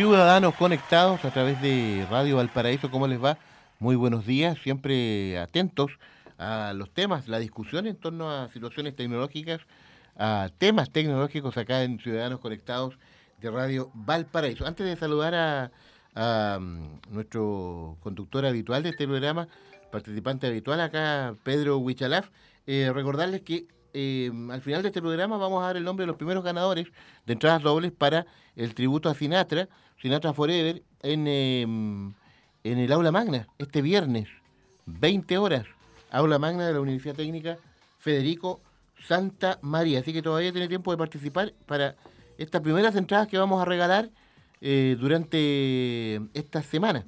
ciudadanos conectados a través de Radio Valparaíso. ¿Cómo les va? Muy buenos días, siempre atentos a los temas, la discusión en torno a situaciones tecnológicas, a temas tecnológicos acá en Ciudadanos Conectados de Radio Valparaíso. Antes de saludar a, mm, nuestro conductor habitual de este programa, participante habitual acá, Pedro Huichalaf, eh, recordarles que eh, al final de este programa vamos a dar el nombre de los primeros ganadores de entradas dobles para el tributo a Sinatra, Sinatra Forever, en, em, el aula magna, este viernes, 20 horas, aula magna de la Universidad Técnica Federico Santa María. Así que todavía tiene tiempo de participar para estas primeras entradas que vamos a regalar eh, durante esta semana.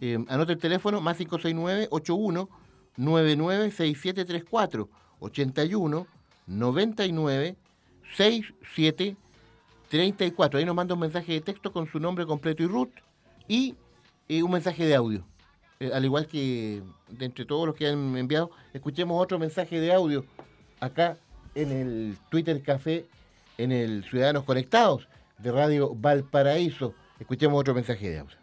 Eh, anota el teléfono más 569 81 996734 81 99 67 34. Ahí nos manda un mensaje de texto con su nombre completo y root y eh, un mensaje de audio. Eh, al igual que de entre todos los que han enviado, escuchemos otro mensaje de audio acá en el Twitter Café, en el Ciudadanos Conectados de Radio Valparaíso. Escuchemos otro mensaje de audio.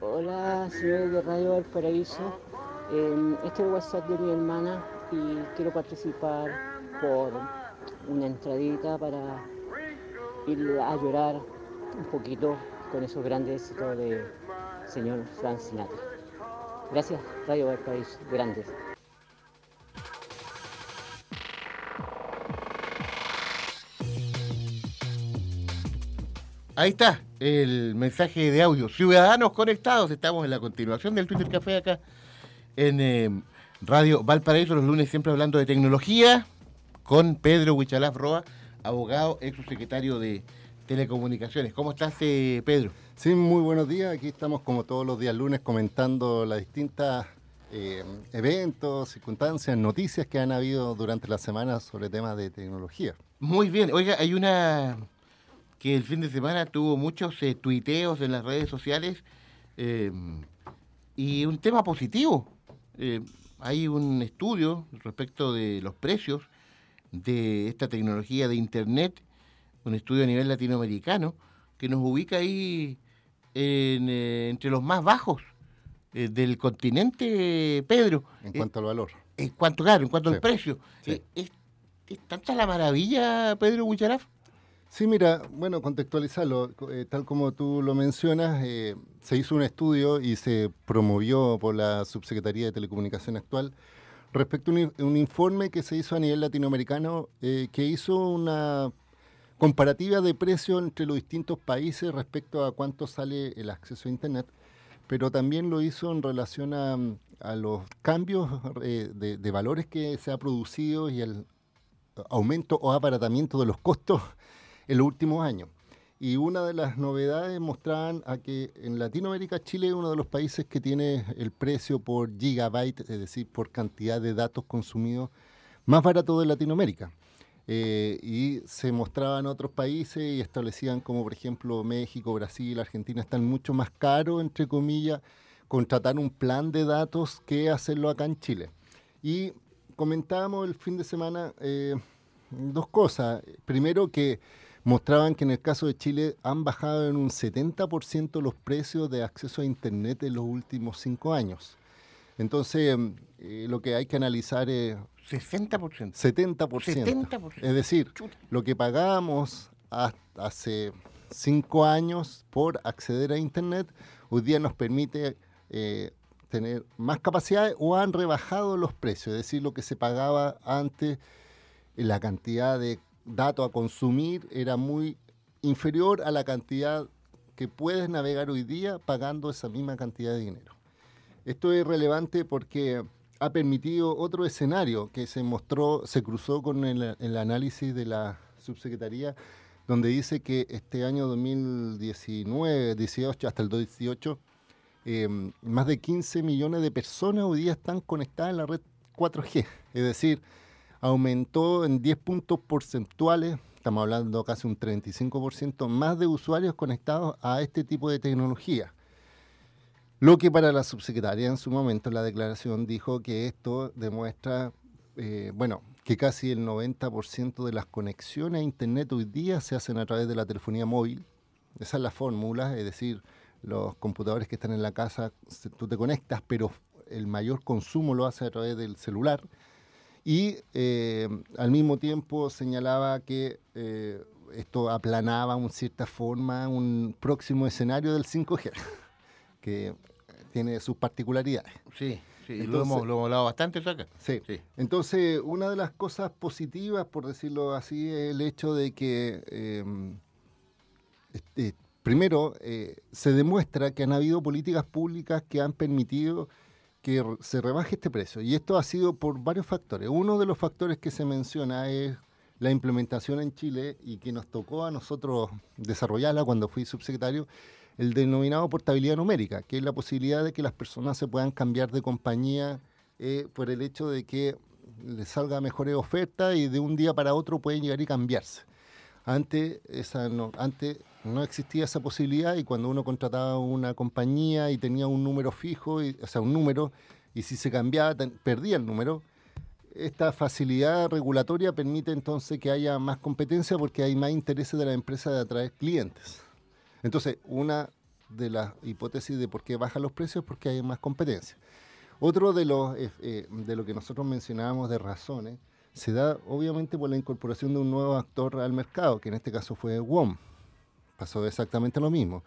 Hola, señores de Radio Valparaíso. Este es el WhatsApp de mi hermana quiero participar por una entradita para ir a llorar un poquito con esos grandes éxitos de señor Frank Sinatra. Gracias, Radio Valparaíso, grandes. Ahí está el mensaje de audio. Ciudadanos conectados, estamos en la continuación del Twitter Café acá en eh, Radio Valparaíso, los lunes siempre hablando de tecnología con Pedro Huichalaf Roa, abogado, ex secretario de Telecomunicaciones. ¿Cómo estás, eh, Pedro? Sí, muy buenos días. Aquí estamos como todos los días lunes comentando las distintas eh, eventos, circunstancias, noticias que han habido durante la semana sobre temas de tecnología. Muy bien. Oiga, hay una que el fin de semana tuvo muchos eh, tuiteos en las redes sociales eh, y un tema positivo. Eh, hay un estudio respecto de los precios de esta tecnología de Internet, un estudio a nivel latinoamericano, que nos ubica ahí entre los más bajos del continente, Pedro. En cuanto al valor. En cuanto, claro, en cuanto al precio. ¿Es, tanta la maravilla, Pedro Bucharaf? Sí, mira, bueno, contextualizarlo, eh, tal como tú lo mencionas, eh, se hizo un estudio y se promovió por la Subsecretaría de Telecomunicación actual respecto a un, informe que se hizo a nivel latinoamericano eh, que hizo una comparativa de precios entre los distintos países respecto a cuánto sale el acceso a Internet, pero también lo hizo en relación a, los cambios de, de valores que se ha producido y el aumento o abaratamiento de los costos en los últimos años. Y una de las novedades mostraban a que en Latinoamérica Chile es uno de los países que tiene el precio por gigabyte, es decir, por cantidad de datos consumidos, más barato de Latinoamérica. Eh, y se mostraban otros países y establecían como por ejemplo México, Brasil, Argentina están mucho más caros, entre comillas, contratar un plan de datos que hacerlo acá en Chile. Y comentábamos el fin de semana eh, dos cosas. Primero que mostraban que en el caso de Chile han bajado en un 70% los precios de acceso a Internet en los últimos cinco años. Entonces, eh, lo que hay que analizar es... 60%. 70%. Es decir, lo que pagamos hace cinco años por acceder a Internet, hoy día nos permite eh, tener más capacidades o han rebajado los precios. Es decir, lo que se pagaba antes, la cantidad de dato a consumir era muy inferior a la cantidad que puedes navegar hoy día pagando esa misma cantidad de dinero. Esto es relevante porque ha permitido otro escenario que se mostró, se cruzó con el, análisis de la subsecretaría, donde dice que este año 2019, 18 hasta el 2018, eh, más de 15 millones de personas hoy día están conectadas en la red 4G. Es decir, aumentó en 10 puntos porcentuales, estamos hablando casi un 35% más de usuarios conectados a este tipo de tecnología. Lo que para la subsecretaria en su momento en la declaración dijo que esto demuestra, eh, bueno, que casi el 90% de las conexiones a Internet hoy día se hacen a través de la telefonía móvil esa es la fórmula, es decir, los computadores que están en la casa, tú te conectas, pero el mayor consumo lo hace a través del celular. Y eh, al mismo tiempo señalaba que eh, esto aplanaba en cierta forma un próximo escenario del 5G, que tiene sus particularidades. Sí. Sí, lo, hemos, hablado bastante acá. Sí. Entonces, una de las cosas positivas, por decirlo así, es el hecho de que, em, este, primero, eh, se demuestra que han habido políticas públicas que han permitido que se rebaje este precio. Y esto ha sido por varios factores. Uno de los factores que se menciona es la implementación en Chile y que nos tocó a nosotros desarrollarla cuando fui subsecretario, el denominado portabilidad numérica, que es la posibilidad de que las personas se puedan cambiar de compañía eh, por el hecho de que les salga mejores ofertas y de un día para otro pueden llegar y cambiarse. Antes, antes no existía esa posibilidad y cuando uno contrataba una compañía y tenía un número fijo, o sea, un número, y si se cambiaba, perdía el número, esta facilidad regulatoria permite entonces que haya más competencia porque hay más intereses de la empresa de atraer clientes. Entonces, una de las hipótesis de por qué bajan los precios es porque hay más competencia. Otro de, los, eh, eh, de lo que nosotros mencionábamos de razones se da obviamente por la incorporación de un nuevo actor al mercado, que en este caso fue WOM. Pasó exactamente lo mismo.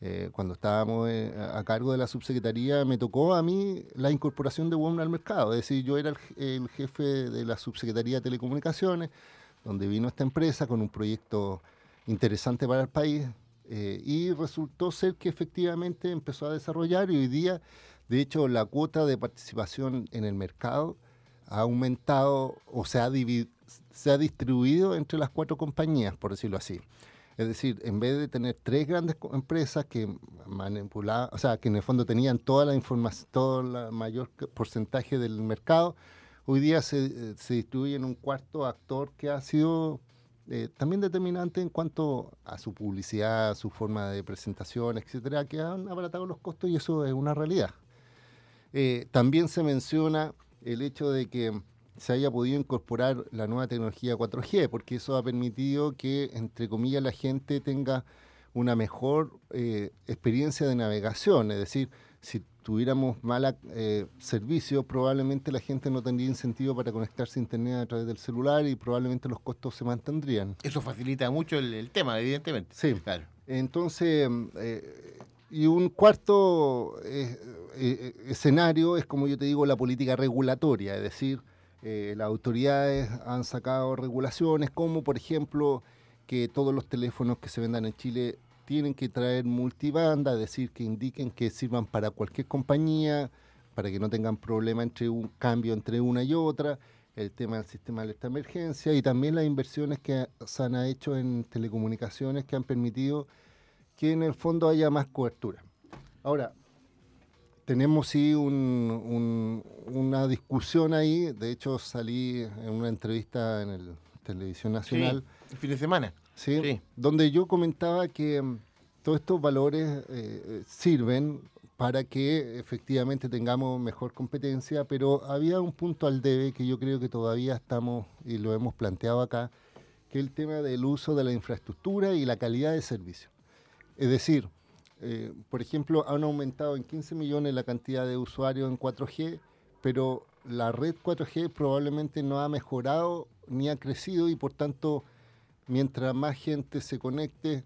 Eh, cuando estábamos a cargo de la subsecretaría, me tocó a mí la incorporación de WOM al mercado. Es decir, yo era el, el jefe de la subsecretaría de Telecomunicaciones, donde vino esta empresa con un proyecto interesante para el país, eh, y resultó ser que efectivamente empezó a desarrollar y hoy día, de hecho, la cuota de participación en el mercado ha aumentado o se ha, se ha distribuido entre las cuatro compañías, por decirlo así. Es decir, en vez de tener tres grandes empresas que manipulaban, o sea, que en el fondo tenían toda la información, todo el mayor porcentaje del mercado, hoy día se, distribuye en un cuarto actor que ha sido eh, también determinante en cuanto a su publicidad, su forma de presentación, etcétera, que han abaratado los costos y eso es una realidad. Eh, también se menciona el hecho de que se haya podido incorporar la nueva tecnología 4G, porque eso ha permitido que, entre comillas, la gente tenga una mejor eh, experiencia de navegación, es decir, si tuviéramos mala eh, servicio, probablemente la gente no tendría incentivo para conectarse a Internet a través del celular y probablemente los costos se mantendrían. Eso facilita mucho el, tema, evidentemente. Sí, claro. Entonces, eh, y un cuarto eh, escenario es, como yo te digo, la política regulatoria, es decir, las autoridades han sacado regulaciones como, por ejemplo, que todos los teléfonos que se vendan en Chile tienen que traer multibanda, es decir, que indiquen que sirvan para cualquier compañía, para que no tengan problema entre un cambio entre una y otra, el tema del sistema de alerta emergencia y también las inversiones que se han hecho en telecomunicaciones que han permitido que en el fondo haya más cobertura. Ahora, tenemos sí una discusión ahí, de hecho salí en una entrevista en el Televisión Nacional. el fin de semana. ¿sí? donde yo comentaba que mm, todos estos valores eh, eh, sirven para que efectivamente tengamos mejor competencia, pero había un punto al debe que yo creo que todavía estamos, y lo hemos planteado acá, que es el tema del uso de la infraestructura y la calidad de servicio. Es decir, eh, por ejemplo, han aumentado en 15 millones la cantidad de usuarios en 4G, pero la red 4G probablemente no ha mejorado ni ha crecido y por tanto mientras más gente se conecte,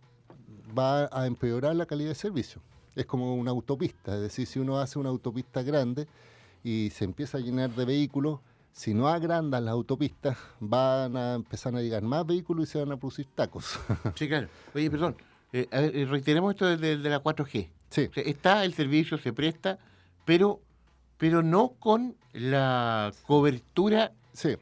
va a empeorar la calidad de servicio. Es como una autopista, es decir, si uno hace una autopista grande y se empieza a llenar de vehículos, si no agrandan las autopistas, van a empezar a llegar más vehículos y se van a producir tacos. Sí, claro. Oye, perdón, eh, eh, reiteremos esto de, la 4G. Sí. está el servicio, se presta, pero, pero no con la cobertura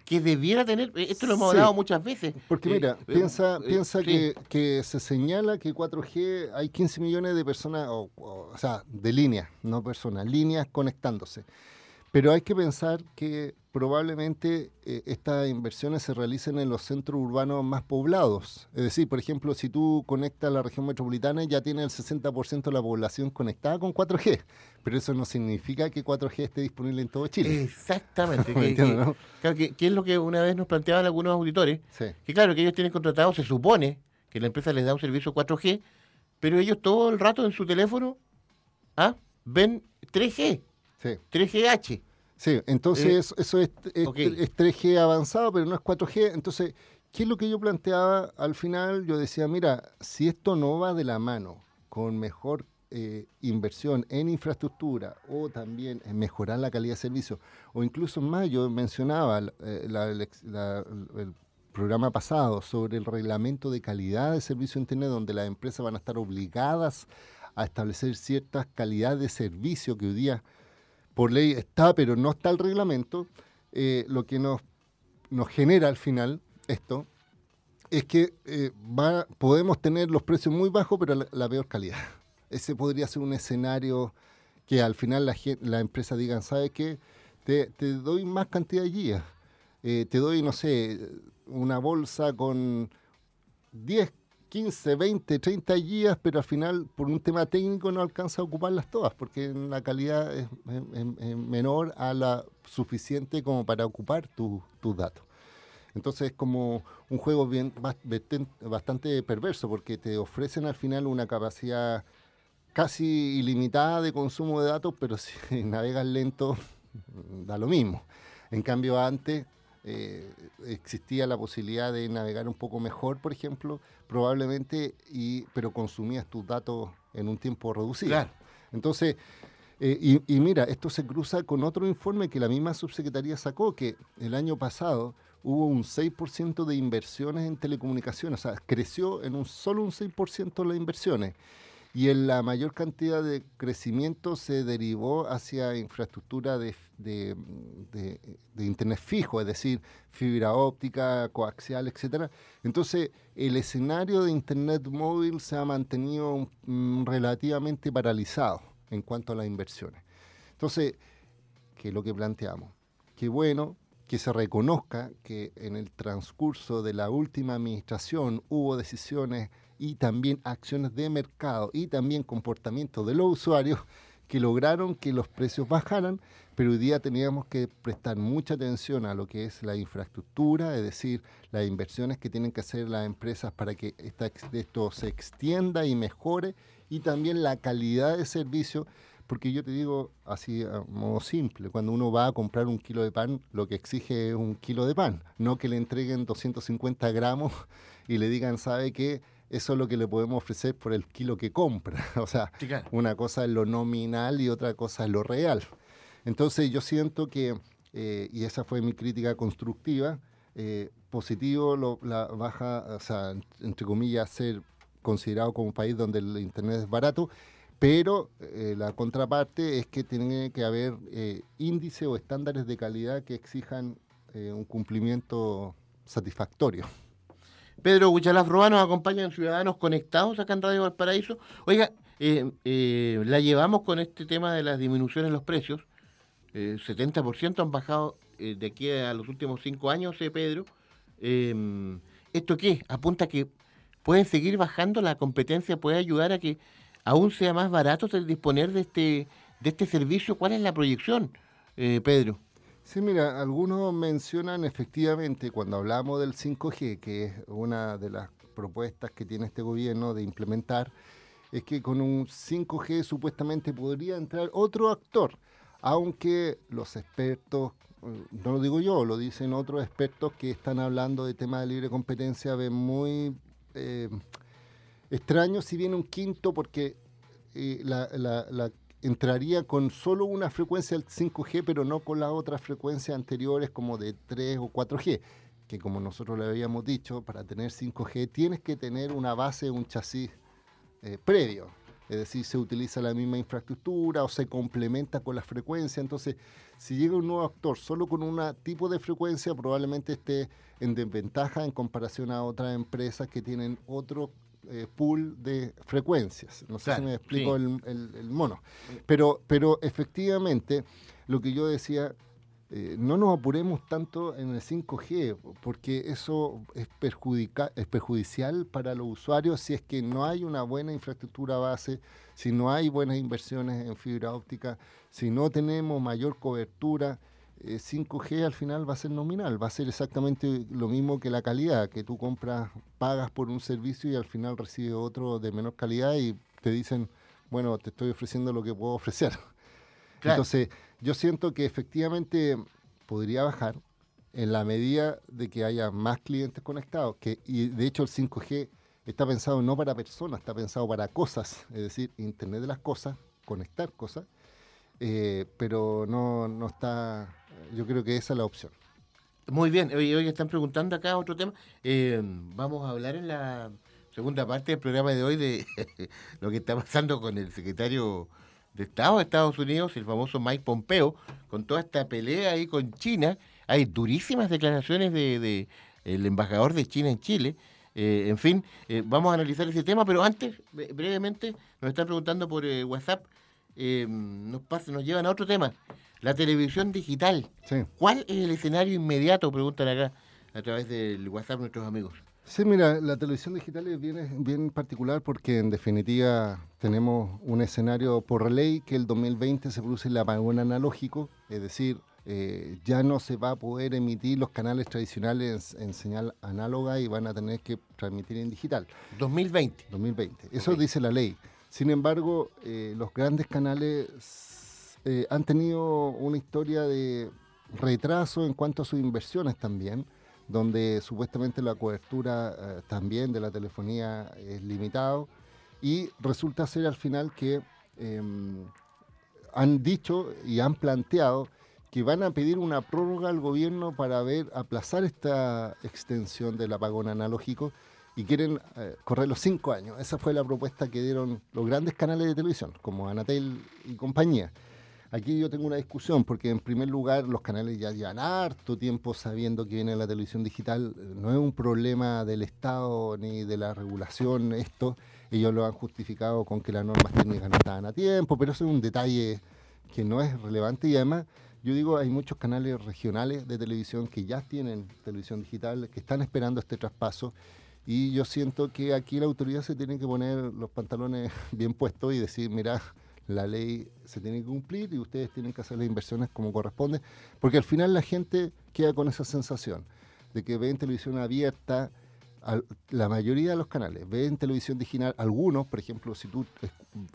que debiera tener, eh, esto lo hemos hablado muchas veces. Porque mira, eh, piensa, eh, piensa que, que, se señala que 4G hay 15 millones de personas, o, o sea, de líneas, no personas, líneas conectándose. Pero hay que pensar que probablemente eh, estas inversiones se realicen en los centros urbanos más poblados. Es decir, por ejemplo, si tú conectas la región metropolitana, ya tiene el 60% de la población conectada con 4G. Pero eso no significa que 4G esté disponible en todo Chile. Exactamente. que, es lo que una vez nos planteaban algunos auditores. Que claro, que ellos tienen contratado, se supone que la empresa les da un servicio 4G, pero ellos todo el rato en su teléfono ¿ah? ven 3G, Sí. 3GH. Sí, entonces Eh, eso es, es- ok. es 3G avanzado, pero no es 4G. Entonces, ¿qué es lo que yo planteaba al final? Yo decía, mira, si esto no va de la mano con mejor eh, inversión en infraestructura o también en mejorar la calidad de servicio, o incluso más, yo mencionaba eh, la- el ex- la- el programa pasado sobre el reglamento de calidad de servicio Internet, donde las empresas van a estar obligadas a establecer ciertas calidades de servicio que hoy día por ley está, pero no está el reglamento, eh, lo que nos, nos genera al final esto es que eh, podemos tener los precios muy bajos, pero la, peor calidad. Ese podría ser un escenario que al final la, la empresa digan, ¿sabe qué? Te, te doy más cantidad de guías. Eh, te doy, no sé, una bolsa con 10, 15, 20, 30 guías, pero al final por un tema técnico no alcanza a ocuparlas todas, porque la calidad es, menor a la suficiente como para ocupar tu- tus datos. Entonces es como un juego bien bastante perverso, porque te ofrecen al final una capacidad casi ilimitada de consumo de datos, pero si navegas lento, da lo mismo. En cambio, antes eh, existía la posibilidad de navegar un poco mejor, por ejemplo, probablemente, y, pero consumías tus datos en un tiempo reducido. Claro. Entonces, eh, y, y mira, esto se cruza con otro informe que la misma subsecretaría sacó, que el año pasado hubo un 6% de inversiones en telecomunicaciones, o sea, creció en un solo un 6% las inversiones. Y en la mayor cantidad de crecimiento se derivó hacia infraestructura de, de- de- de Internet fijo, es decir, fibra óptica, coaxial, etcétera. Entonces, el escenario de Internet móvil se ha mantenido mm, relativamente paralizado en cuanto a las inversiones. Entonces, ¿qué es lo que planteamos? Qué bueno que se reconozca que en el transcurso de la última administración hubo decisiones y también acciones de mercado y también comportamiento de los usuarios que lograron que los precios bajaran, pero hoy día teníamos que prestar mucha atención a lo que es la infraestructura, es decir, las inversiones que tienen que hacer las empresas para que esto se extienda y mejore, y también la calidad de servicio, porque yo te digo así a modo simple, cuando uno va a comprar un kilo de pan, lo que exige es un kilo de pan, no que le entreguen 250 gramos y le digan, ¿sabe qué? Eso es lo que le podemos ofrecer por el kilo que compra. O sea, una cosa es lo nominal y otra cosa es lo real. Entonces yo siento que, eh, y esa fue mi crítica constructiva, eh, positivo lo- la baja, o sea, en- entre comillas, ser considerado como un país donde el Internet es barato, pero eh, la contraparte es que tiene que haber eh, índices o estándares de calidad que exijan eh, un cumplimiento satisfactorio. Pedro Huchalaf Roa nos acompaña en Ciudadanos Conectados acá en Radio Valparaíso. Oiga, eh, la llevamos con este tema de las disminuciones en los precios. Eh, 70% han bajado de aquí a los últimos cinco años, Pedro. Eh, ¿Esto qué? Apunta que pueden seguir bajando, la competencia puede ayudar a que aún sea más barato el disponer de este, de este servicio. ¿Cuál es la proyección, eh, Pedro? Sí, mira, algunos mencionan efectivamente cuando hablamos del 5G, que es una de las propuestas que tiene este gobierno de implementar, es que con un 5G supuestamente podría entrar otro actor, aunque los expertos, eh, no lo digo yo, lo dicen otros expertos que están hablando de temas de libre competencia, ven muy eh, extraño si viene un quinto porque eh, entraría con solo una frecuencia del 5G, pero no con las otras frecuencias anteriores como de 3 o 4G, que como nosotros le habíamos dicho, para tener 5G tienes que tener una base, un chasis eh, previo. Es decir, se utiliza la misma infraestructura o se complementa con la frecuencia. Entonces, si llega un nuevo actor solo con un tipo de frecuencia, probablemente esté en desventaja en comparación a otras empresas que tienen otro eh, pool de frecuencias. No sé Claro, si me explico sí. el, el- el mono. Pero, pero efectivamente, lo que yo decía, eh, no nos apuremos tanto en el 5G, porque eso es, perjudica- es perjudicial para los usuarios si es que no hay una buena infraestructura base, si no hay buenas inversiones en fibra óptica, si no tenemos mayor cobertura. 5G eh, al final va a ser nominal, va a ser exactamente lo mismo que la calidad, que tú compras, pagas por un servicio y al final recibes otro de menor calidad y te dicen, bueno, te estoy ofreciendo lo que puedo ofrecer. Entonces, yo siento que efectivamente podría bajar en la medida de que haya más clientes conectados, que, y de hecho el 5G está pensado no para personas, está pensado para cosas, es decir, Internet de las cosas, conectar cosas, eh, pero no, no está, yo creo que esa es la opción. Muy bien, hoy, hoy están preguntando acá otro tema. Eh, vamos a hablar en la segunda parte del programa de hoy de lo que está pasando con el secretario de Estado de Estados Unidos, el famoso Mike Pompeo, con toda esta pelea ahí con China. Hay durísimas declaraciones de, el embajador de China en Chile. Eh, en fin, vamos a analizar ese tema, pero antes, brevemente, nos están preguntando por WhatsApp eh, nos, pasa, nos llevan a otro tema, la televisión digital. ¿Cuál es el escenario inmediato? Preguntan acá a través del WhatsApp nuestros amigos. Sí, mira, la televisión digital es bien, bien particular porque en definitiva tenemos un escenario por ley que el 2020 se produce el apagón analógico, es decir, eh, ya no se va a poder emitir los canales tradicionales en, señal análoga y van a tener que transmitir en digital. 2020. 2020. Eso dice la ley. Sin embargo, eh, los grandes canales eh, han tenido una historia de retraso en cuanto a sus inversiones también, donde supuestamente la cobertura eh, también de la telefonía es limitado y resulta ser al final que em, han dicho y han planteado que van a pedir una prórroga al gobierno para ver aplazar esta extensión del apagón analógico y quieren eh, correr los cinco años. Esa fue la propuesta que dieron los grandes canales de televisión, como Anatel y compañía. Aquí yo tengo una discusión, porque en primer lugar los canales ya llevan harto tiempo sabiendo que viene la televisión digital. No es un problema del Estado ni de la regulación esto. Ellos lo han justificado con que las normas técnicas no estaban a tiempo, pero eso es un detalle que no es relevante y además yo digo, hay muchos canales regionales de televisión que ya tienen televisión digital, que están esperando este traspaso y yo siento que aquí la autoridad se tiene que poner los pantalones bien puestos y decir, mira, la ley se tiene que cumplir y ustedes tienen que hacer las inversiones como corresponde, porque al final la gente queda con esa sensación de que ven televisión abierta, la mayoría de los canales ven televisión digital, algunos, por ejemplo, si tú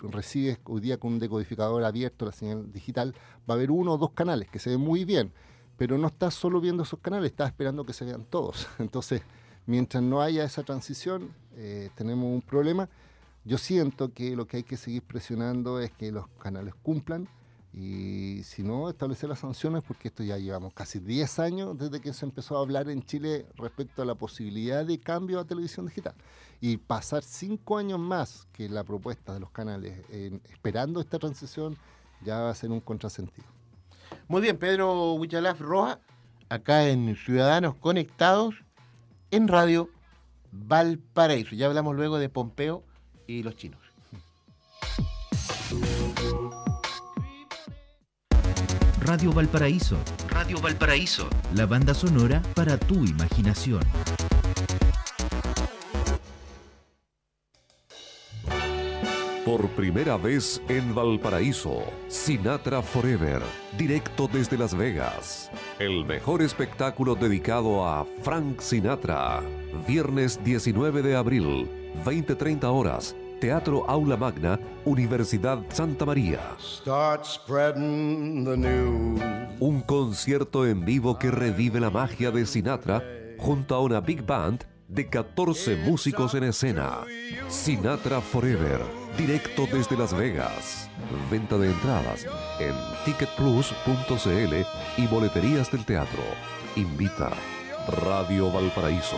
recibes hoy día con un decodificador abierto la señal digital, va a haber uno o dos canales que se ven muy bien, pero no estás solo viendo esos canales, estás esperando que se vean todos. Entonces, mientras no haya esa transición, eh, tenemos un problema. Yo siento que lo que hay que seguir presionando es que los canales cumplan y si no, establecer las sanciones porque esto ya llevamos casi 10 años desde que se empezó a hablar en Chile respecto a la posibilidad de cambio a televisión digital. Y pasar 5 años más que la propuesta de los canales esperando esta transición ya va a ser un contrasentido. Muy bien, Pedro Huichalaf Roja, acá en Ciudadanos Conectados en Radio Valparaíso. Ya hablamos luego de Pompeo y los chinos. Radio Valparaíso. Radio Valparaíso. La banda sonora para tu imaginación. Por primera vez en Valparaíso, Sinatra Forever, directo desde Las Vegas. El mejor espectáculo dedicado a Frank Sinatra. Viernes 19 de abril, 20-30 horas. Teatro Aula Magna, Universidad Santa María. Un concierto en vivo que revive la magia de Sinatra junto a una big band de 14 músicos en escena. Sinatra Forever, directo desde Las Vegas. Venta de entradas en ticketplus.cl y boleterías del teatro. Invita Radio Valparaíso.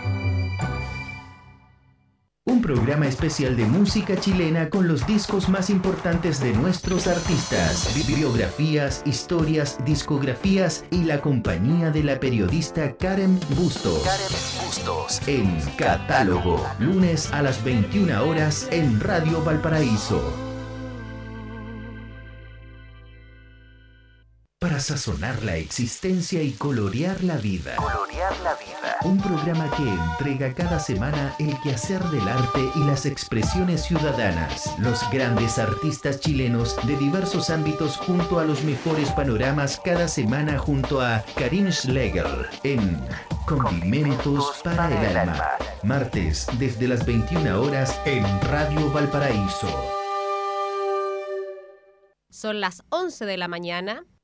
Un programa especial de música chilena con los discos más importantes de nuestros artistas, bibliografías, historias, discografías y la compañía de la periodista Karen Bustos. Karen Bustos. En Catálogo, lunes a las 21 horas en Radio Valparaíso. Para sazonar la existencia y colorear la vida. Colorear la vida. Un programa que entrega cada semana el quehacer del arte y las expresiones ciudadanas. Los grandes artistas chilenos de diversos ámbitos junto a los mejores panoramas cada semana junto a Karim Schlegel en Condimentos para el alma. Martes desde las 21 horas en Radio Valparaíso. Son las 11 de la mañana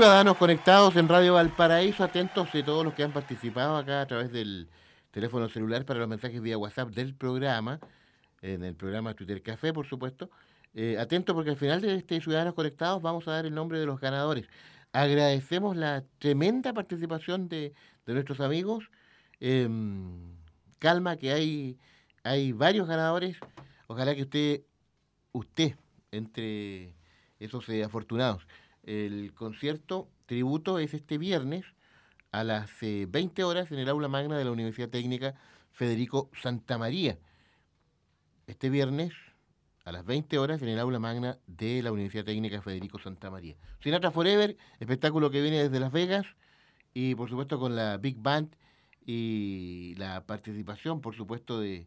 Ciudadanos conectados en Radio Valparaíso, atentos de todos los que han participado acá a través del teléfono celular para los mensajes vía WhatsApp del programa, en el programa Twitter Café, por supuesto. Eh, atentos porque al final de este Ciudadanos Conectados vamos a dar el nombre de los ganadores. Agradecemos la tremenda participación de, nuestros amigos. Em, calma que hay, hay varios ganadores. Ojalá que usted, usted, entre esos eh, afortunados. El concierto tributo es este viernes a las 20 eh, horas en el aula magna de la Universidad Técnica Federico Santa María. Este viernes a las 20 horas en el aula magna de la Universidad Técnica Federico Santa María. Sinatra Forever, espectáculo que viene desde Las Vegas y por supuesto con la Big Band y la participación, por supuesto, de,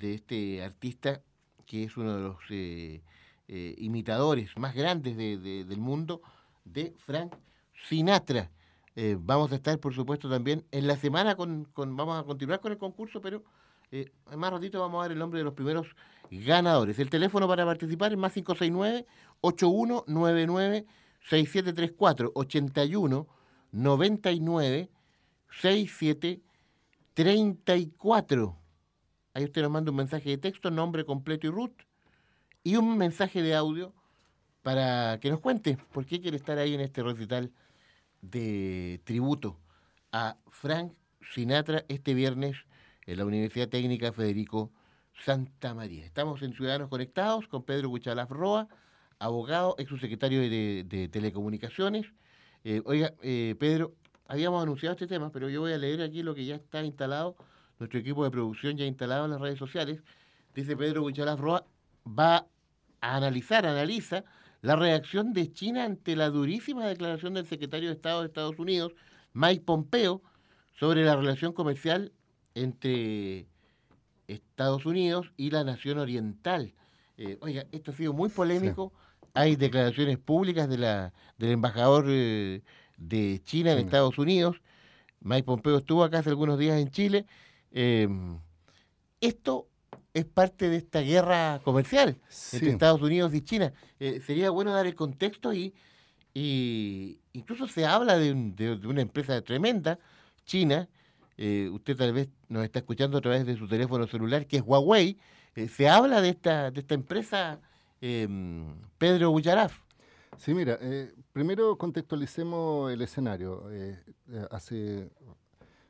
este artista que es uno de los eh, eh, imitadores más grandes del mundo, de Frank Sinatra. Eh, vamos a estar, por supuesto, también en la semana con, vamos a continuar con el concurso, pero eh, más ratito vamos a dar el nombre de los primeros ganadores. El teléfono para participar es más 569-8199-6734, 81 99 6734. Ahí usted nos manda un mensaje de texto, nombre completo y root, y un mensaje de audio para que nos cuente por qué quiere estar ahí en este recital de tributo a Frank Sinatra este viernes en la Universidad Técnica Federico Santa María. Estamos en Ciudadanos Conectados con Pedro Cuchalaf Roa, abogado, ex subsecretario de, Telecomunicaciones. Eh, oiga, eh, Pedro, habíamos anunciado este tema, pero yo voy a leer aquí lo que ya está instalado, nuestro equipo de producción ya instalado en las redes sociales. Dice Pedro Cuchalaf Roa, va a analizar, analiza la reacción de China ante la durísima declaración del secretario de Estado de Estados Unidos, Mike Pompeo, sobre la relación comercial entre Estados Unidos y la nación oriental. Eh, oiga, esto ha sido muy polémico. Hay declaraciones públicas de la, del embajador eh, de China en Estados Unidos. Mike Pompeo estuvo acá hace algunos días en Chile. Eh, esto es parte de esta guerra comercial entre Estados Unidos y China. Eh, sería bueno dar el contexto y, incluso se habla de, una empresa tremenda, China, eh, usted tal vez nos está escuchando a través de su teléfono celular, que es Huawei, eh, se habla de esta, de esta empresa em, Pedro Bucharaf. Sí, mira, primero contextualicemos el escenario. hace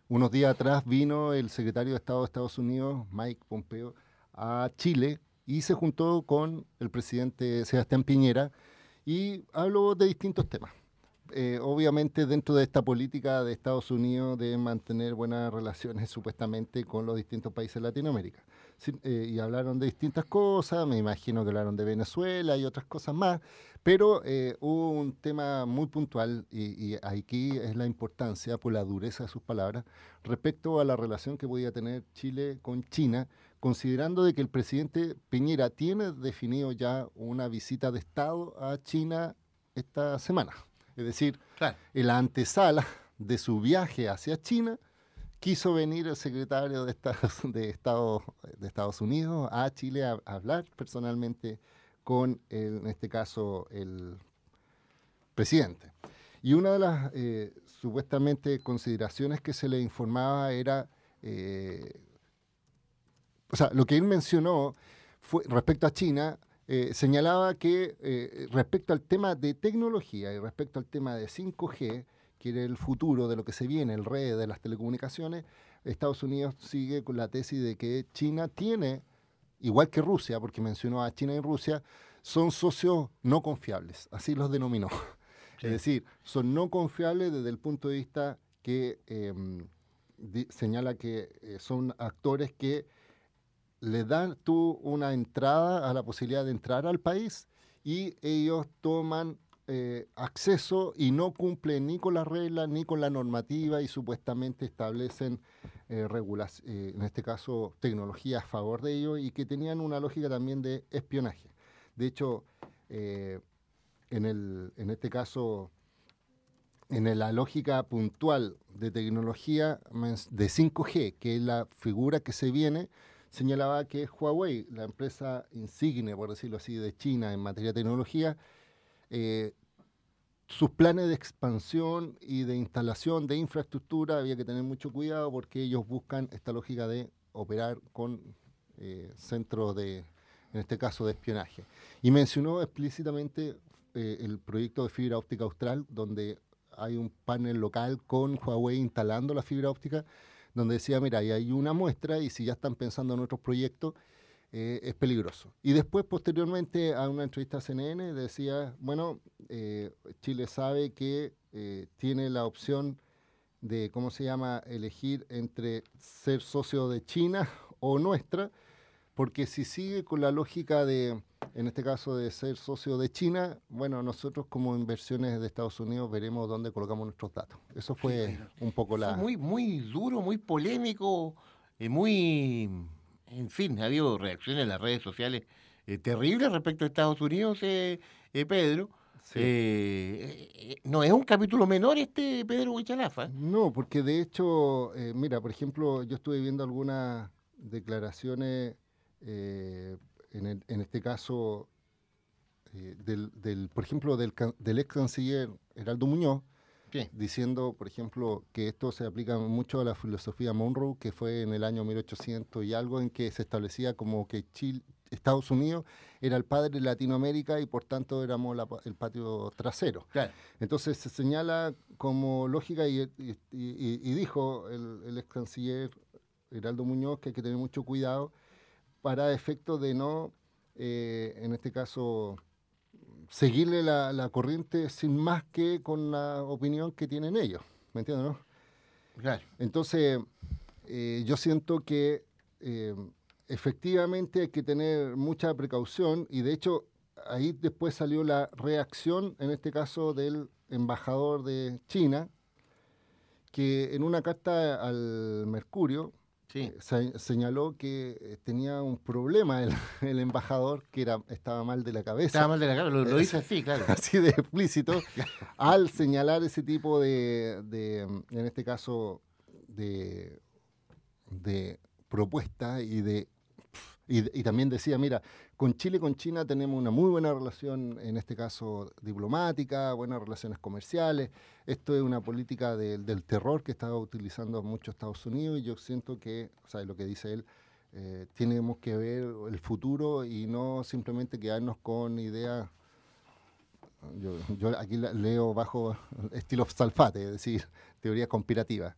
unos días atrás vino el secretario de Estado de Estados Unidos, Mike Pompeo, a Chile y se juntó con el presidente Sebastián Piñera y habló de distintos temas. Eh, obviamente dentro de esta política de Estados Unidos de mantener buenas relaciones supuestamente con los distintos países de Latinoamérica. Eh, y hablaron de distintas cosas, me imagino que hablaron de Venezuela y otras cosas más, pero eh, hubo un tema muy puntual y, y, aquí es la importancia, por la dureza de sus palabras, respecto a la relación que podía tener Chile con China considerando de que el presidente Piñera tiene definido ya una visita de Estado a China esta semana. Es decir, en la antesala de su viaje hacia China, quiso venir el secretario de, de, Estado, de Estados Unidos a Chile a, hablar personalmente con, en este caso, el presidente. Y una de las eh, supuestamente consideraciones que se le informaba era eh, o sea, lo que él mencionó fue, respecto a China, eh, señalaba que eh, respecto al tema de tecnología y respecto al tema de 5G, que era el futuro de lo que se viene, el red de las telecomunicaciones, Estados Unidos sigue con la tesis de que China tiene, igual que Rusia, porque mencionó a China y Rusia, son socios no confiables, así los denominó. Es decir, son no confiables desde el punto de vista que em, señala que eh, son actores que le dan tú una entrada a la posibilidad de entrar al país y ellos toman eh, acceso y no cumplen ni con las reglas ni con la normativa y supuestamente establecen eh, eh, en este caso tecnología a favor de ellos y que tenían una lógica también de espionaje. De hecho, en, el, en este caso, en la lógica puntual de tecnología de 5G, que es la figura que se viene, señalaba que Huawei, la empresa insigne, por decirlo así, de China en materia de tecnología, eh, sus planes de expansión y de instalación de infraestructura había que tener mucho cuidado porque ellos buscan esta lógica de operar con eh, centros de, en este caso, de espionaje. Y mencionó explícitamente eh, el proyecto de fibra óptica austral, donde hay un panel local con Huawei instalando la fibra óptica, donde decía, mira, ahí hay una muestra y si ya están pensando en otros proyectos, eh, es peligroso. Y después, posteriormente, a una entrevista a CNN, decía, bueno, eh, Chile sabe que eh, tiene la opción de, ¿cómo se llama?, elegir entre ser socio de China o nuestra, porque si sigue con la lógica de, en este caso, de ser socio de China, bueno, nosotros como inversiones de Estados Unidos veremos dónde colocamos nuestros datos. Eso fue un poco la... muy, muy duro, muy polémico, y muy en fin, ha habido reacciones en las redes sociales eh, terribles respecto a Estados Unidos, eh, eh, Pedro. no es un capítulo menor este Pedro Huichalafa. No, porque de hecho, mira, por ejemplo, yo estuve viendo algunas declaraciones, en, en, este caso, del, del, por ejemplo, del, del ex canciller Heraldo Muñoz, diciendo, por ejemplo, que esto se aplica mucho a la filosofía Monroe, que fue en el año 1800 y algo en que se establecía como que Chile, Estados Unidos era el padre de Latinoamérica y por tanto éramos el patio trasero. Entonces se señala como lógica y, dijo el, el, ex canciller Heraldo Muñoz que hay que tener mucho cuidado para efecto de no, eh, en este caso, seguirle la, corriente sin más que con la opinión que tienen ellos. ¿Me entiendes, no? Claro. Entonces, eh, yo siento que eh, efectivamente hay que tener mucha precaución y de hecho ahí después salió la reacción, en este caso del embajador de China, que en una carta al Mercurio Sí. señaló que eh, tenía un problema el, el, embajador, que era, estaba mal de la cabeza. Estaba mal de la cabeza, lo, lo dice así, claro. Así de explícito, al señalar ese tipo de, de en este caso, de, de propuesta y de y, también decía, mira, con Chile y con China tenemos una muy buena relación, en este caso diplomática, buenas relaciones comerciales. Esto es una política del terror que está utilizando mucho Estados Unidos y yo siento que, o sea, lo que dice él, eh, tenemos que ver el futuro y no simplemente quedarnos con ideas. Yo, yo aquí leo bajo estilo Salfate, es decir, teorías conspirativas.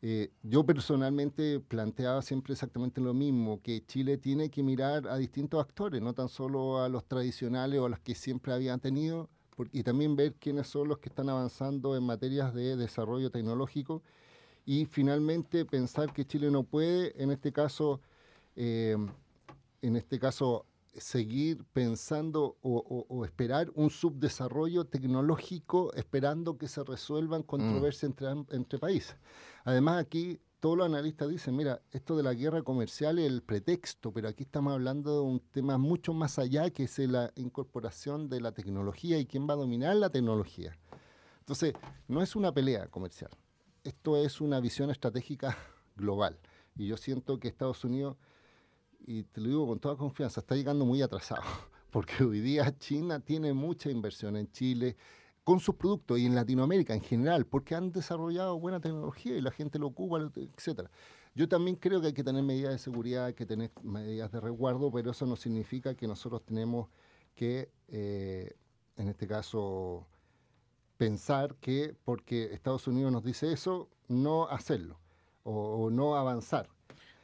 Eh, yo personalmente planteaba siempre exactamente lo mismo, que Chile tiene que mirar a distintos actores, no tan solo a los tradicionales o a los que siempre habían tenido, y también ver quiénes son los que están avanzando en materias de desarrollo tecnológico. Y finalmente pensar que Chile no puede, en este caso, eh, en este caso seguir pensando o, esperar un subdesarrollo tecnológico esperando que se resuelvan mm. controversias entre, entre países. Además, aquí todos los analistas dicen, mira, esto de la guerra comercial es el pretexto, pero aquí estamos hablando de un tema mucho más allá, que es la incorporación de la tecnología y quién va a dominar la tecnología. Entonces, no es una pelea comercial, esto es una visión estratégica global. Y yo siento que Estados Unidos y te lo digo con toda confianza, está llegando muy atrasado, porque hoy día China tiene mucha inversión en Chile con sus productos y en Latinoamérica en general, porque han desarrollado buena tecnología y la gente lo ocupa, etcétera. Yo también creo que hay que tener medidas de seguridad, hay que tener medidas de resguardo, pero eso no significa que nosotros tenemos que, eh, en este caso, pensar que porque Estados Unidos nos dice eso, no hacerlo o no avanzar.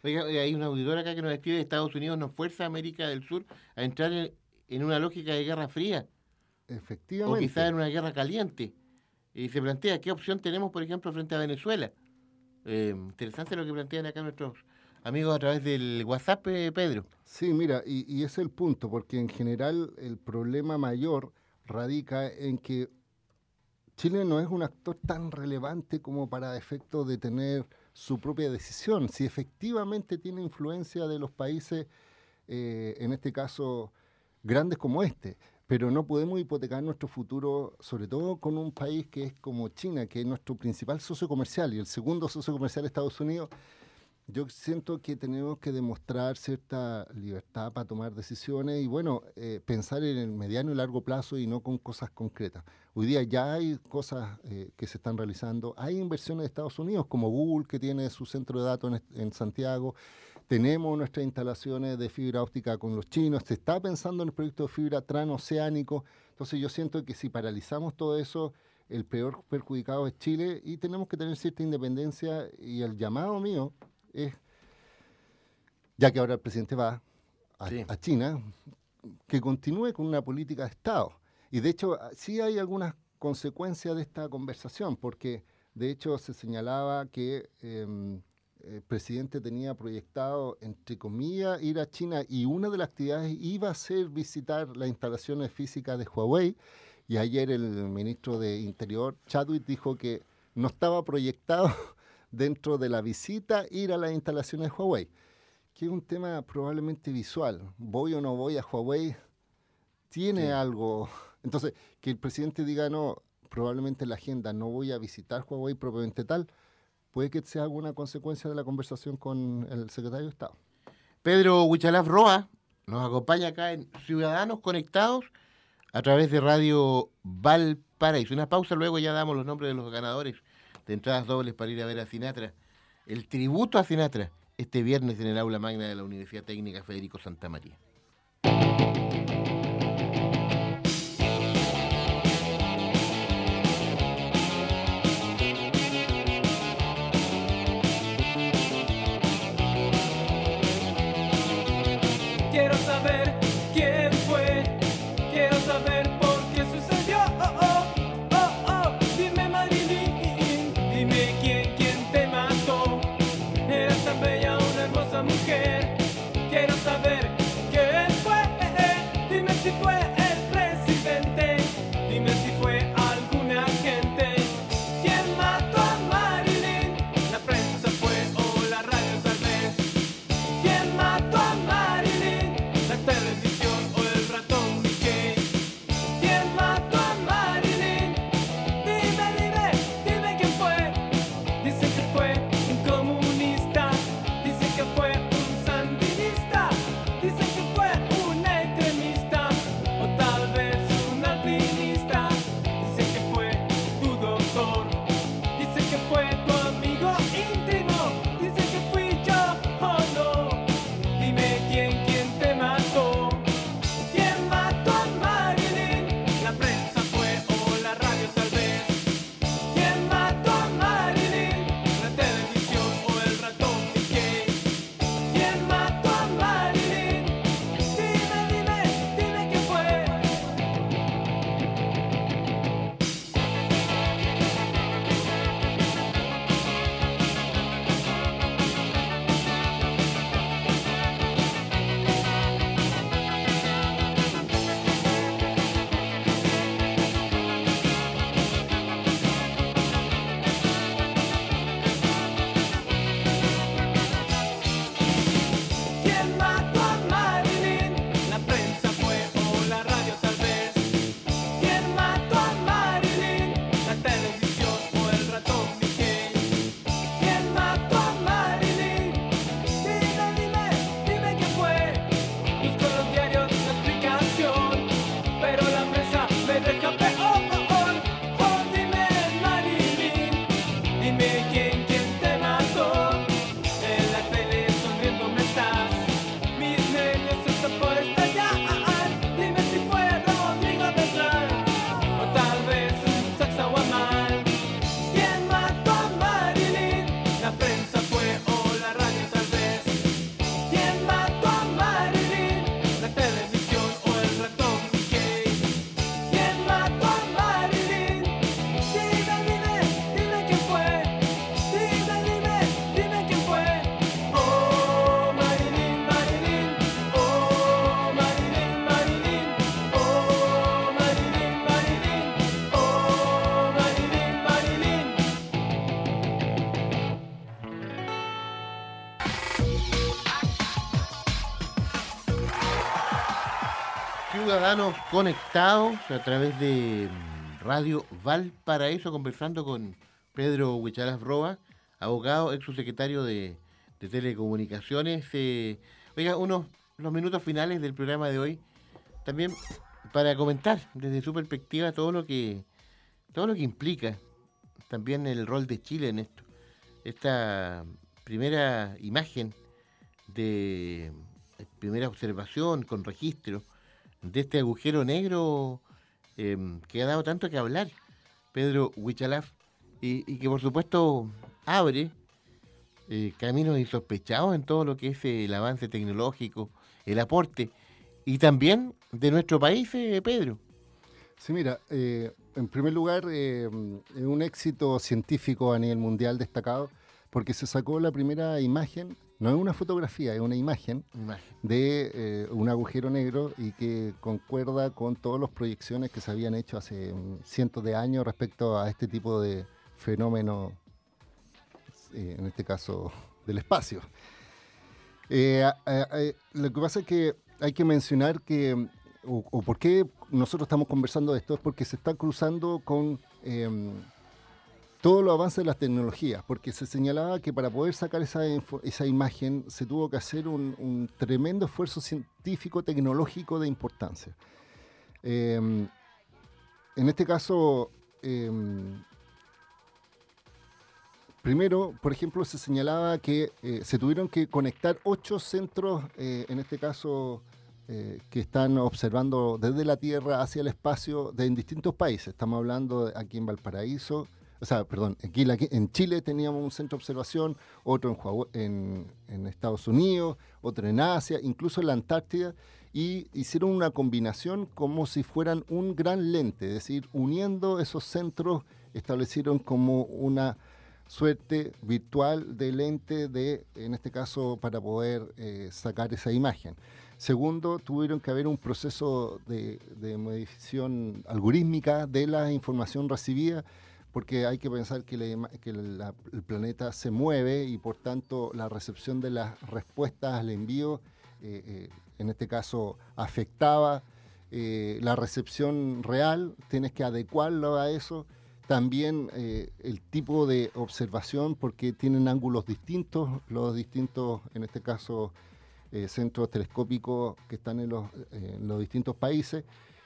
Oiga, hay una auditora acá que nos escribe, Estados Unidos nos fuerza a América del Sur a entrar en, una lógica de guerra fría. Efectivamente. O quizás en una guerra caliente. Y se plantea qué opción tenemos, por ejemplo, frente a Venezuela. Eh, interesante lo que plantean acá nuestros amigos a través del WhatsApp, eh, Pedro. Sí, mira, y, y es el punto, porque en general el problema mayor radica en que Chile no es un actor tan relevante como para efecto de tener su propia decisión, si efectivamente tiene influencia de los países, eh, en este caso, grandes como este. Pero no podemos hipotecar nuestro futuro, sobre todo con un país que es como China, que es nuestro principal socio comercial y el segundo socio comercial Estados Unidos. Yo siento que tenemos que demostrar cierta libertad para tomar decisiones y, bueno, eh, pensar en el mediano y largo plazo y no con cosas concretas. Hoy día ya hay cosas eh, que se están realizando. Hay inversiones de Estados Unidos, como Google, que tiene su centro de datos en, en Santiago. Tenemos nuestras instalaciones de fibra óptica con los chinos. Se está pensando en el proyecto de fibra transoceánico. Entonces, yo siento que si paralizamos todo eso, el peor perjudicado es Chile y tenemos que tener cierta independencia y el llamado mío es, ya que ahora el presidente va a, Sí. a China, que continúe con una política de Estado. Y de hecho, sí hay algunas consecuencias de esta conversación, porque de hecho se señalaba que em, el presidente tenía proyectado, entre comillas, ir a China y una de las actividades iba a ser visitar las instalaciones físicas de Huawei. Y ayer el ministro de Interior, Chadwick, dijo que no estaba proyectado dentro de la visita ir a las instalaciones de Huawei, que es un tema probablemente visual. ¿Voy o no voy a Huawei? Tiene algo. Entonces, que el presidente diga no, probablemente en la agenda no voy a visitar Huawei propiamente tal, puede que sea alguna consecuencia de la conversación con el secretario de Estado. Pedro Huichalaf Roa nos acompaña acá en Ciudadanos Conectados a través de Radio Valparaíso. Una pausa, luego ya damos los nombres de los ganadores de entradas dobles para ir a ver a Sinatra. El tributo a Sinatra este viernes en el aula magna de la Universidad Técnica Federico Santa María. Conectados a través de mm, Radio Valparaíso, conversando con Pedro Huichalaf Roa, abogado, ex subsecretario de, de telecomunicaciones. Eh, oiga, unos los minutos finales del programa de hoy, también para comentar desde su perspectiva todo lo que todo lo que implica también el rol de Chile en esto. Esta primera imagen de primera observación con registro de este agujero negro em, que ha dado tanto que hablar, Pedro Huichalaf, y, que por supuesto abre eh, caminos insospechados en todo lo que es el avance tecnológico, el aporte, y también de nuestro país, eh, Pedro. Sí, mira, eh, en primer lugar, un éxito científico a nivel mundial destacado, porque se sacó la primera imagen, no es una fotografía, es una imagen, de un agujero negro y que concuerda con todas las proyecciones que se habían hecho hace cientos de años respecto a este tipo de, fenómeno, eh, en este caso del espacio. Eh, lo que pasa es que hay que mencionar que, o, por qué nosotros estamos conversando de esto, es porque se está cruzando con em, todo lo avance de las tecnologías, porque se señalaba que para poder sacar esa, esa imagen se tuvo que hacer un, tremendo esfuerzo científico, tecnológico de importancia. Em, en este caso, em, Primero, por ejemplo, se señalaba que eh, se tuvieron que conectar ocho centros, eh, en este caso, eh, que están observando desde la Tierra hacia el espacio de, en distintos países. Estamos hablando aquí en Valparaíso, o sea, perdón, aquí, en Chile teníamos un centro de observación, otro en, en, Estados Unidos, otro en Asia, incluso en la Antártida, y hicieron una combinación como si fueran un gran lente, es decir, uniendo esos centros establecieron como una suerte virtual de lente de, en este caso, para poder eh, sacar esa imagen. Segundo, tuvieron que haber un proceso de, modificación algorítmica de la información recibida, porque hay que pensar que, el planeta se mueve y por tanto la recepción de las respuestas al envío, eh, eh, en este caso, afectaba la recepción real, tienes que adecuarlo a eso. También eh, el tipo de observación, porque tienen ángulos distintos, los distintos, en este caso, eh, centros telescópicos que están en los, eh, los distintos países.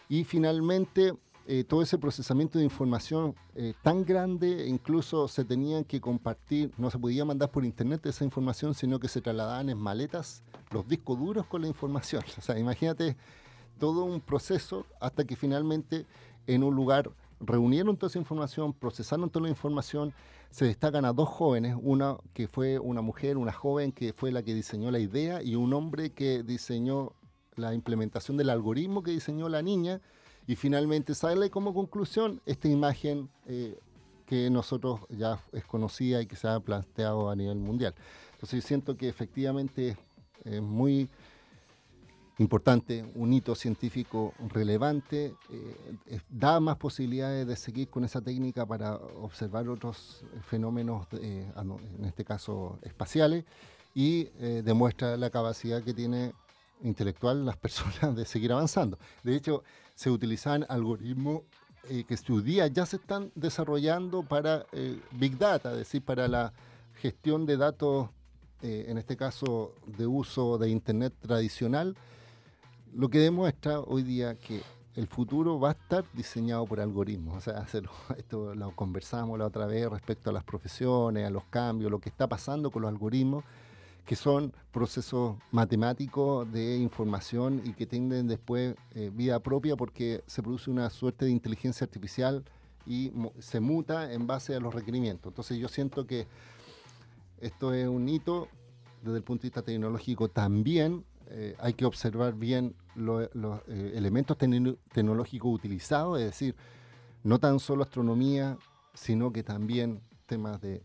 Y finalmente, todo ese procesamiento de información tan grande, incluso se tenían que compartir, no se podía mandar por internet esa información, sino que se trasladaban en maletas los discos duros con la información. O sea, imagínate todo un proceso hasta que finalmente en un lugar reunieron toda esa información, procesaron toda la información, se destacan a dos jóvenes, una que fue una mujer, una joven que fue la que diseñó la idea y un hombre que diseñó la implementación del algoritmo que diseñó la niña y finalmente sale como conclusión esta imagen eh, que nosotros ya es conocida y que se ha planteado a nivel mundial. Entonces siento que efectivamente es muy importante, un hito científico relevante, eh, da más posibilidades de seguir con esa técnica para observar otros fenómenos, en este caso espaciales, y eh, demuestra la capacidad que tiene intelectual las personas de seguir avanzando. De hecho, se utilizan algoritmos eh, que día ya se están desarrollando para Big Data, es decir, para la gestión de datos, en este caso de uso de Internet tradicional, lo que demuestra hoy día que el futuro va a estar diseñado por algoritmos. O sea, esto lo conversamos la otra vez respecto a las profesiones, a los cambios, lo que está pasando con los algoritmos, que son procesos matemáticos de información y que tienen después eh, vida propia porque se produce una suerte de inteligencia artificial y se muta en base a los requerimientos. Entonces yo siento que esto es un hito desde el punto de vista tecnológico también eh, hay que observar bien los eh, elementos tecnológicos utilizados, es decir, no tan solo astronomía, sino que también temas de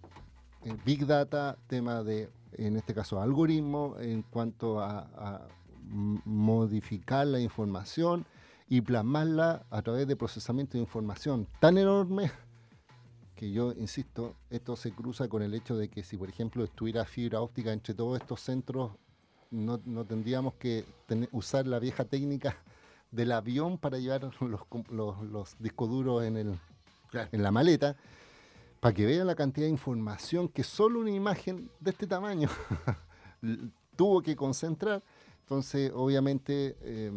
Big Data, temas de, en este caso, algoritmos en cuanto a, modificar la información y plasmarla a través de procesamiento de información tan enorme que yo insisto, esto se cruza con el hecho de que si por ejemplo estuviera fibra óptica entre todos estos centros no, tendríamos que usar la vieja técnica del avión para llevar los, discos duros en, el, en la maleta, para que vean la cantidad de información que solo una imagen de este tamaño tuvo que concentrar. Entonces, obviamente, eh,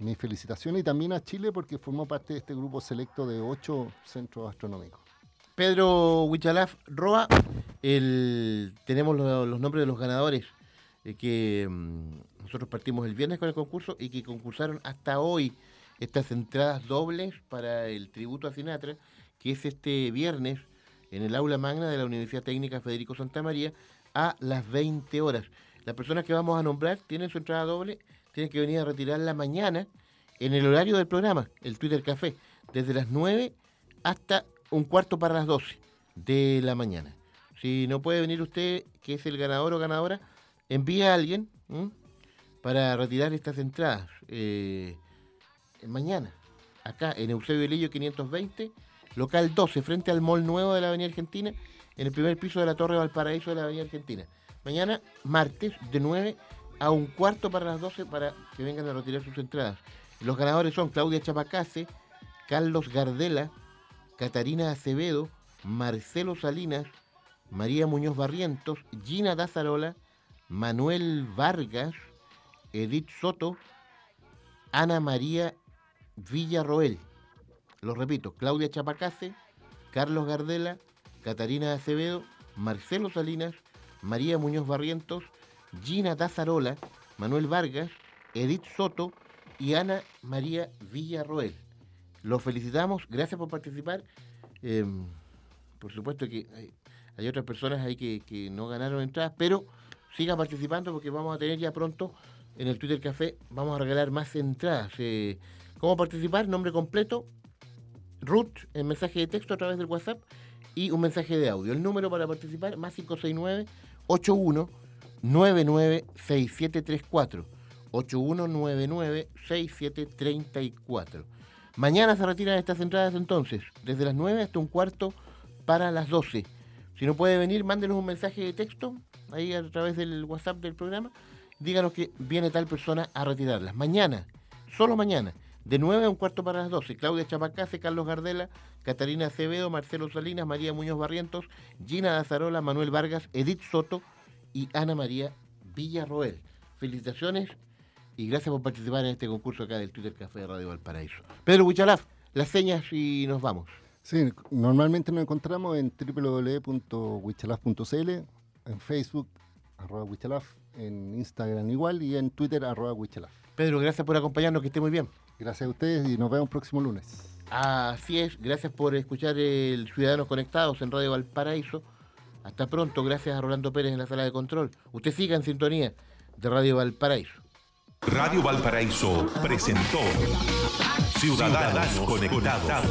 mi felicitación y también a Chile porque formó parte de este grupo selecto de ocho centros astronómicos. Pedro Huichalaf Roa, tenemos lo- los nombres de los ganadores eh, que mm, nosotros partimos el viernes con el concurso y que concursaron hasta hoy estas entradas dobles para el tributo a Sinatra, que es este viernes en el aula magna de la Universidad Técnica Federico Santa María a las 20 horas. Las personas que vamos a nombrar tienen su entrada doble, tienen que venir a retirarla mañana en el horario del programa, el Twitter Café, desde las 9 hasta un cuarto para las 12 de la mañana. Si no puede venir usted, que es el ganador o ganadora, envía a alguien para retirar estas entradas eh, mañana, acá en Eusebio Lillo 520, local 12, frente al mall nuevo de la Avenida Argentina, en el primer piso de la Torre Valparaíso de la Avenida Argentina. Mañana, martes, de 9 a un cuarto para las 12 para que vengan a retirar sus entradas. Los ganadores son Claudia Chapacase, Carlos Gardela, Catarina Acevedo, Marcelo Salinas, María Muñoz Barrientos, Gina Dazarola, Manuel Vargas, Edith Soto, Ana María Villarroel. Lo repito, Claudia Chapacase, Carlos Gardela, Catarina Acevedo, Marcelo Salinas, María Muñoz Barrientos, Gina Dazarola, Manuel Vargas, Edith Soto y Ana María Villarroel. Los felicitamos, gracias por participar. Eh, por supuesto que hay, otras personas ahí que, que no ganaron entradas, pero sigan participando porque vamos a tener ya pronto en el Twitter Café, vamos a regalar más entradas. Eh, ¿Cómo participar? Nombre completo, root en mensaje de texto a través del WhatsApp y un mensaje de audio. El número para participar, más 569 81 99 6734 8199 6734 Mañana se retiran estas entradas entonces, desde las 9 hasta un cuarto para las 12. Si no puede venir, mándenos un mensaje de texto ahí a través del WhatsApp del programa. Díganos que viene tal persona a retirarlas. Mañana, solo mañana, de 9 a un cuarto para las 12. Claudia Chapacase, Carlos Gardela, Catarina Acevedo, Marcelo Salinas, María Muñoz Barrientos, Gina Dazarola, Manuel Vargas, Edith Soto y Ana María Villarroel. Felicitaciones y gracias por participar en este concurso acá del Twitter Café de Radio Valparaíso. Pedro Huichalaf, las señas y nos vamos. Sí, normalmente nos encontramos en www.wichalaf.cl, en Facebook, arroba Wichalaf, en Instagram igual y en Twitter, arroba Wichalaf. Pedro, gracias por acompañarnos, que esté muy bien. Gracias a ustedes y nos vemos el próximo lunes. Así es, gracias por escuchar el Ciudadanos Conectados en Radio Valparaíso. Hasta pronto, gracias a Rolando Pérez en la sala de control. Usted siga en sintonía de Radio Valparaíso. Radio Valparaíso presentó Ciudadanos, Conectados.